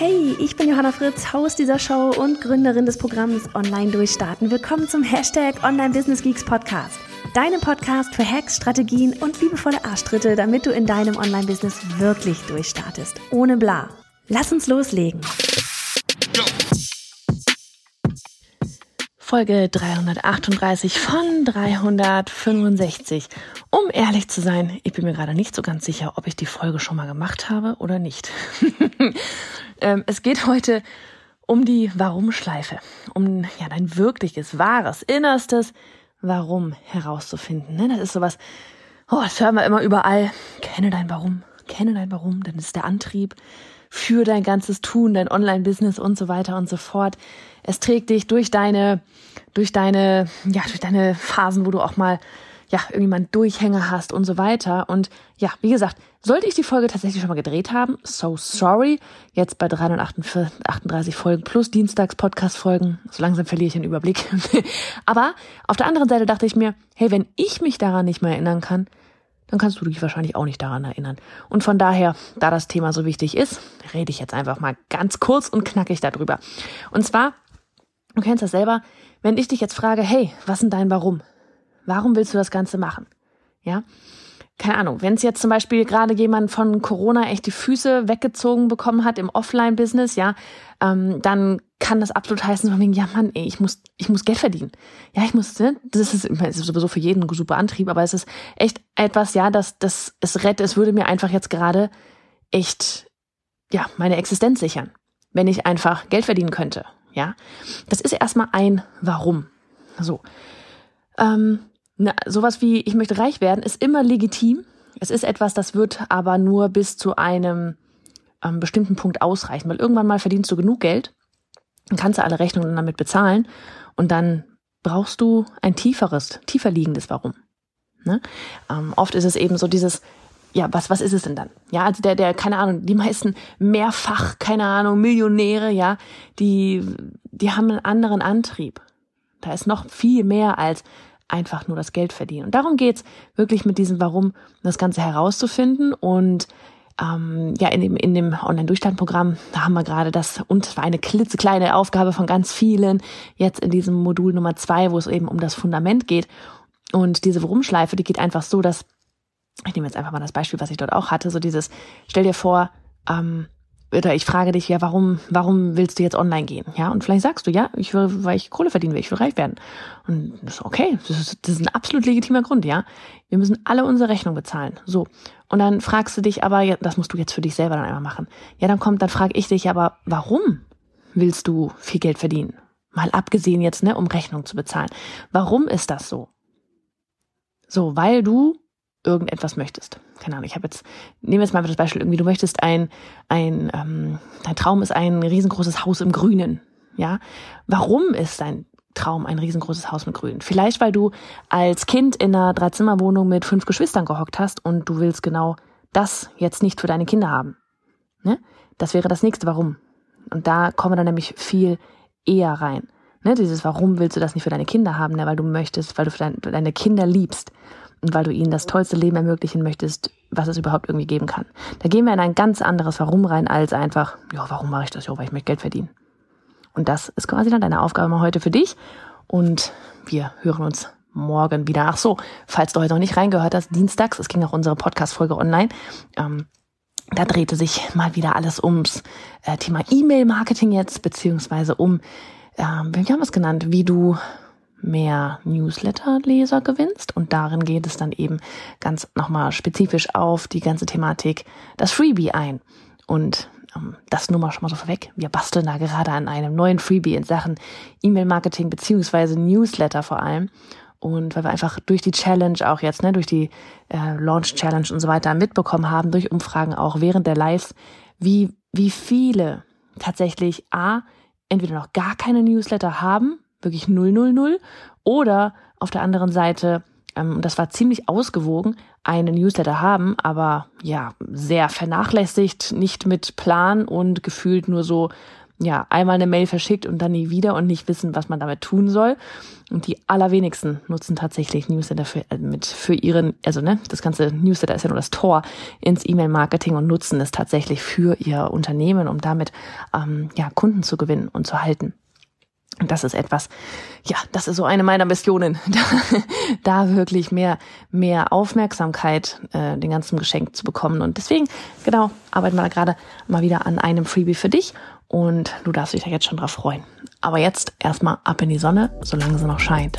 Hey, ich bin Johanna Fritz, Haus dieser Show und Gründerin des Programms Online Durchstarten. Willkommen zum Hashtag Online Business Geeks Podcast. Deinem Podcast für Hacks, Strategien und liebevolle Arschtritte, damit du in deinem Online-Business wirklich durchstartest. Ohne bla. Lass uns loslegen. Folge 338 von 365. Um ehrlich zu sein, ich bin mir gerade nicht so ganz sicher, ob ich die Folge schon mal gemacht habe oder nicht. ähm, es geht heute um die Warum-Schleife, um ja dein wirkliches, wahres, innerstes Warum herauszufinden. Ne? Das ist sowas, oh, das hören wir immer überall. Kenne dein Warum, kenne dein Warum, dann ist der Antrieb für dein ganzes Tun, dein Online-Business und so weiter und so fort. Es trägt dich durch deine, durch deine, ja, durch deine Phasen, wo du auch mal, ja, irgendwie mal einen Durchhänger hast und so weiter. Und ja, wie gesagt, sollte ich die Folge tatsächlich schon mal gedreht haben, so sorry. Jetzt bei 338 Folgen plus Dienstags Podcast-Folgen. So langsam verliere ich den Überblick. Aber auf der anderen Seite dachte ich mir, hey, wenn ich mich daran nicht mehr erinnern kann, dann kannst du dich wahrscheinlich auch nicht daran erinnern. Und von daher, da das Thema so wichtig ist, rede ich jetzt einfach mal ganz kurz und knackig darüber. Und zwar, du kennst das selber, wenn ich dich jetzt frage, hey, was ist dein Warum? Warum willst du das Ganze machen? Ja, keine Ahnung, wenn es jetzt zum Beispiel gerade jemand von Corona echt die Füße weggezogen bekommen hat im Offline-Business, ja, ähm, dann kann das absolut heißen, von wegen, ja Mann, ey, ich muss, ich muss Geld verdienen. Ja, ich muss, ne, das ist, das ist sowieso für jeden ein super Antrieb, aber es ist echt etwas, ja, das, das, es rettet, es würde mir einfach jetzt gerade echt, ja, meine Existenz sichern, wenn ich einfach Geld verdienen könnte, ja. Das ist erstmal ein Warum. So. Ähm, na, sowas wie, ich möchte reich werden, ist immer legitim. Es ist etwas, das wird aber nur bis zu einem ähm, bestimmten Punkt ausreichen, weil irgendwann mal verdienst du genug Geld, dann kannst du alle Rechnungen damit bezahlen und dann brauchst du ein tieferes, tiefer liegendes Warum. Ne? Ähm, oft ist es eben so dieses, ja, was, was ist es denn dann? Ja, also der, der, keine Ahnung, die meisten mehrfach, keine Ahnung, Millionäre, ja, die, die haben einen anderen Antrieb. Da ist noch viel mehr als, einfach nur das Geld verdienen. Und darum geht's wirklich mit diesem Warum das Ganze herauszufinden. Und ähm, ja, in dem, in dem Online-Durchstandprogramm, da haben wir gerade das, und war eine klitzekleine Aufgabe von ganz vielen, jetzt in diesem Modul Nummer zwei, wo es eben um das Fundament geht. Und diese Warum-Schleife, die geht einfach so, dass, ich nehme jetzt einfach mal das Beispiel, was ich dort auch hatte, so dieses, stell dir vor, ähm, oder ich frage dich ja, warum, warum willst du jetzt online gehen? Ja, und vielleicht sagst du, ja, ich will, weil ich Kohle verdienen will, ich will reich werden. Und das ist okay, das ist, das ist ein absolut legitimer Grund, ja. Wir müssen alle unsere Rechnung bezahlen. So. Und dann fragst du dich aber, ja, das musst du jetzt für dich selber dann einmal machen. Ja, dann kommt, dann frage ich dich aber, warum willst du viel Geld verdienen? Mal abgesehen jetzt, ne, um Rechnung zu bezahlen. Warum ist das so? So, weil du irgendetwas möchtest. Keine Ahnung, ich habe jetzt, nehmen wir jetzt mal das Beispiel, irgendwie, du möchtest ein, ein, ähm, dein Traum ist ein riesengroßes Haus im Grünen. Ja? Warum ist dein Traum ein riesengroßes Haus mit Grün? Vielleicht, weil du als Kind in einer Dreizimmerwohnung mit fünf Geschwistern gehockt hast und du willst genau das jetzt nicht für deine Kinder haben. Ne? Das wäre das nächste Warum. Und da kommen wir dann nämlich viel eher rein. Ne? Dieses Warum willst du das nicht für deine Kinder haben? Ne? Weil du möchtest, weil du dein, deine Kinder liebst und weil du ihnen das tollste Leben ermöglichen möchtest, was es überhaupt irgendwie geben kann. Da gehen wir in ein ganz anderes Warum rein, als einfach, ja, warum mache ich das? Ja, weil ich möchte Geld verdienen. Und das ist quasi dann deine Aufgabe mal heute für dich. Und wir hören uns morgen wieder. Ach so, falls du heute noch nicht reingehört hast, dienstags, es ging auch unsere Podcast-Folge online, ähm, da drehte sich mal wieder alles ums äh, Thema E-Mail-Marketing jetzt, beziehungsweise um, äh, wie haben wir es genannt, wie du mehr Newsletter-Leser gewinnst. Und darin geht es dann eben ganz nochmal spezifisch auf die ganze Thematik, das Freebie ein. Und ähm, das nur mal schon mal so vorweg. Wir basteln da gerade an einem neuen Freebie in Sachen E-Mail-Marketing beziehungsweise Newsletter vor allem. Und weil wir einfach durch die Challenge auch jetzt, ne, durch die äh, Launch Challenge und so weiter mitbekommen haben, durch Umfragen auch während der Lives, wie, wie viele tatsächlich A, entweder noch gar keine Newsletter haben, wirklich 000, oder auf der anderen Seite, ähm, das war ziemlich ausgewogen, einen Newsletter haben, aber ja, sehr vernachlässigt, nicht mit Plan und gefühlt nur so ja, einmal eine Mail verschickt und dann nie wieder und nicht wissen, was man damit tun soll. Und die allerwenigsten nutzen tatsächlich Newsletter für, äh, mit, für ihren, also ne, das ganze Newsletter ist ja nur das Tor ins E-Mail-Marketing und nutzen es tatsächlich für ihr Unternehmen, um damit ähm, ja, Kunden zu gewinnen und zu halten. Und das ist etwas, ja, das ist so eine meiner Missionen, da, da wirklich mehr, mehr Aufmerksamkeit äh, den ganzen Geschenk zu bekommen. Und deswegen, genau, arbeiten wir da gerade mal wieder an einem Freebie für dich und du darfst dich da jetzt schon drauf freuen. Aber jetzt erstmal ab in die Sonne, solange sie noch scheint.